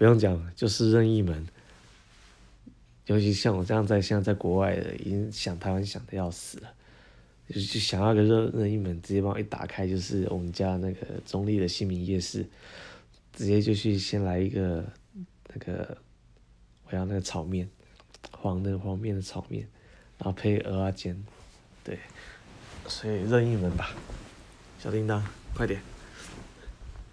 不用讲，就是任意门。尤其像我这样在现在在国外的，已经想台湾想的要死了，就就想要个任任意门，直接帮我一打开就是我们家那个中立的新民夜市，直接就去先来一个那个我要那个炒面，黄的黄面的炒面，然后配鹅啊煎，对，所以任意门吧，小叮当，快点。